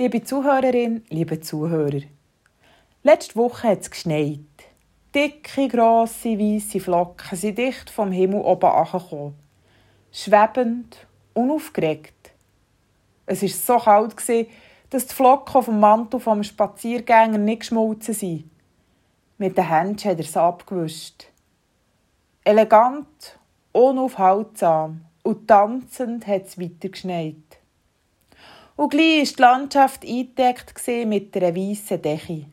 Liebe Zuhörerin, liebe Zuhörer. Letzte Woche hat es geschneit. Dicke, grosse, weisse Flocken sind dicht vom Himmel oben angekommen. Schwebend, unaufgeregt. Es war so kalt, dass die Flocken auf dem Mantel vom Spaziergänger nicht geschmolzen sind. Mit den Händen hat er sie abgewischt. Elegant, unaufhaltsam und tanzend hat es weiter geschneit. Und gleich war die Landschaft eingedeckt mit einer weißen Decke.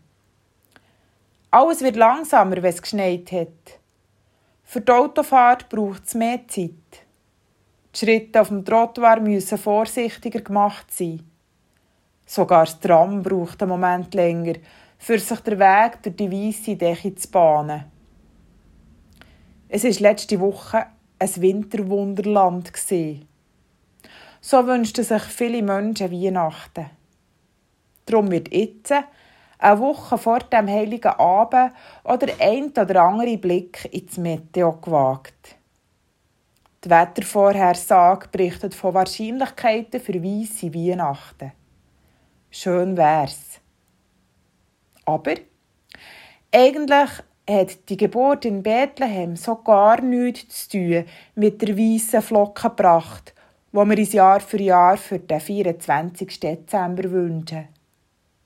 Alles wird langsamer, wenn es geschneit hat. Für die Autofahrt braucht es mehr Zeit. Die Schritte auf dem Trottoir müssen vorsichtiger gemacht sein. Sogar das Tram braucht einen Moment länger, für sich den Weg durch die weiße Decke zu bahnen. Es war letzte Woche ein Winterwunderland. So wünschten sich viele Menschen Weihnachten. Darum wird jetzt, eine Woche vor dem Heiligen Abend, oder ein oder andere Blick ins Meteo gewagt. Die Wettervorhersage berichtet von Wahrscheinlichkeiten für weisse Weihnachten. Schön wär's. Aber eigentlich hat die Geburt in Bethlehem so gar nichts zu tun mit der weißen Flockenpracht, wo wir uns Jahr für Jahr für den 24. Dezember wünschen.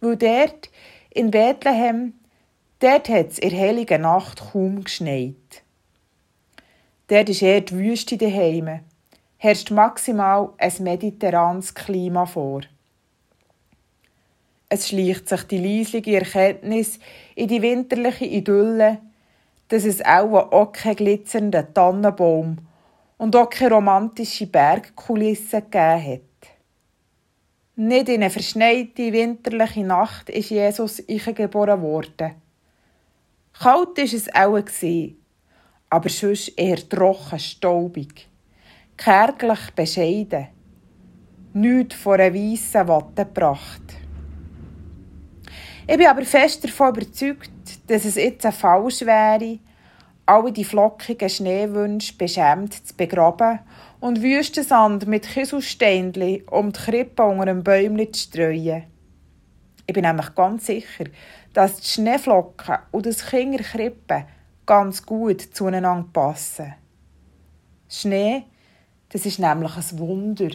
Weil dort, in Bethlehem, dort hat es in der heiligen Nacht kaum geschneit. Dort ist eher die Wüste daheim, herrscht maximal ein mediterranes Klima vor. Es schleicht sich die leisliche Erkenntnis in die winterliche Idylle, dass es auch, auch keinen glitzernden Tannenbaum und auch keine romantische Bergkulisse gegeben hat. Nicht in eine verschneite winterliche Nacht ist Jesus geboren worden. Kalt ist es auch aber sonst eher trocken, staubig, kärglich bescheiden, nichts von einer weissen gebracht. Ich bin aber fest davon überzeugt, dass es jetzt falsch wäre, alle die flockigen Schneewünsche beschämt zu begraben und Wüstensand mit Kieselsteinchen um die Krippe unter einem Bäumchen zu streuen. Ich bin nämlich ganz sicher, dass die Schneeflocken und das Kinderkrippe ganz gut zueinander passen. Schnee, das ist nämlich ein Wunder.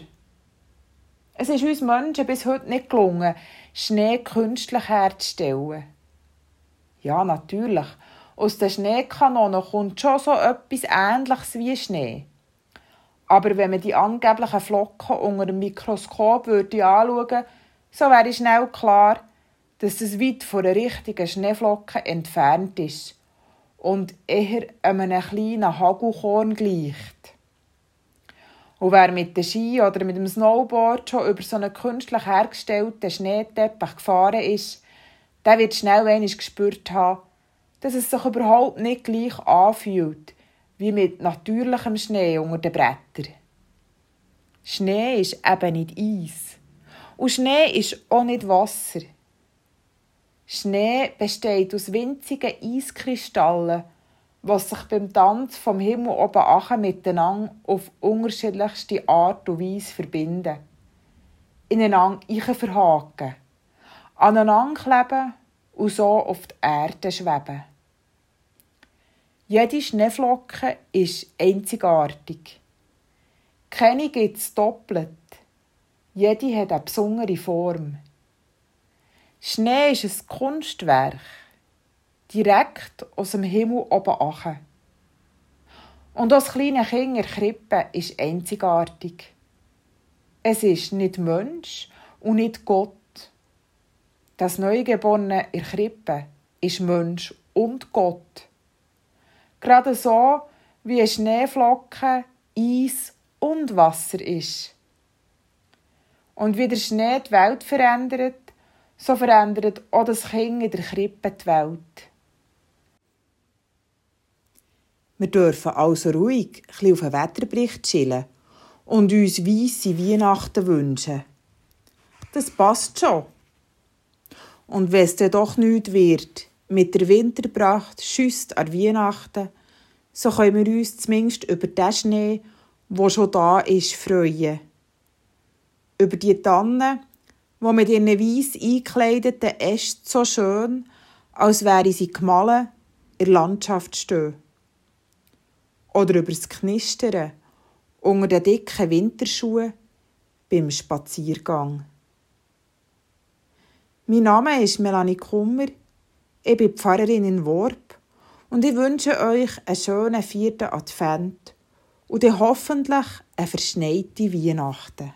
Es ist uns Menschen bis heute nicht gelungen, Schnee künstlich herzustellen. Ja, natürlich. Aus den Schneekanonen kommt schon so etwas Ähnliches wie Schnee. Aber wenn man die angeblichen Flocken unter dem Mikroskop würde anschauen so wäre schnell klar, dass es weit von der richtigen Schneeflocke entfernt ist und eher einem kleinen Hagelkorn gleicht. Und wer mit dem Ski oder mit dem Snowboard schon über so einen künstlich hergestellten Schneeteppich gefahren ist, der wird schnell einmal gespürt haben, dass es sich überhaupt nicht gleich anfühlt wie mit natürlichem Schnee unter den Brettern. Schnee ist eben nicht Eis. Und Schnee ist auch nicht Wasser. Schnee besteht aus winzigen Eiskristallen, was sich beim Tanz vom Himmel oben achen miteinander auf unterschiedlichste Art und Weise verbinden. Ineinander verhaken, aneinander kleben und so auf die Erde schweben. Jede Schneeflocke ist einzigartig. Keine gibt es doppelt. Jede hat eine besondere Form. Schnee ist ein Kunstwerk direkt aus dem Himmel oben ache. Und das kleine Kind in Krippe ist einzigartig. Es ist nicht Mensch und nicht Gott. Das Neugeborene in Krippe ist Mensch und Gott. Gerade so, wie ein Schneeflocken, Eis und Wasser ist. Und wie der Schnee die Welt verändert, so verändert auch das Kind in der Krippe die Welt. Wir dürfen also ruhig ein auf den Wetterbericht chillen und uns weisse Weihnachten wünschen. Das passt schon. Und wenn es dann doch nichts wird, mit der Winterpracht schüsst an Weihnachten, so können wir uns zumindest über den Schnee, der schon da ist, freuen. Über die Tannen, wo mit ihren weiss eingekleideten Ästen so schön, als wäre sie gemahlen, in der Landschaft stehen. Oder über das Knistern unter den dicken Winterschuhen beim Spaziergang. Mein Name ist Melanie Kummer, ich bin Pfarrerin in Worp und ich wünsche euch einen schönen vierten Advent und hoffentlich eine verschneite Weihnachten.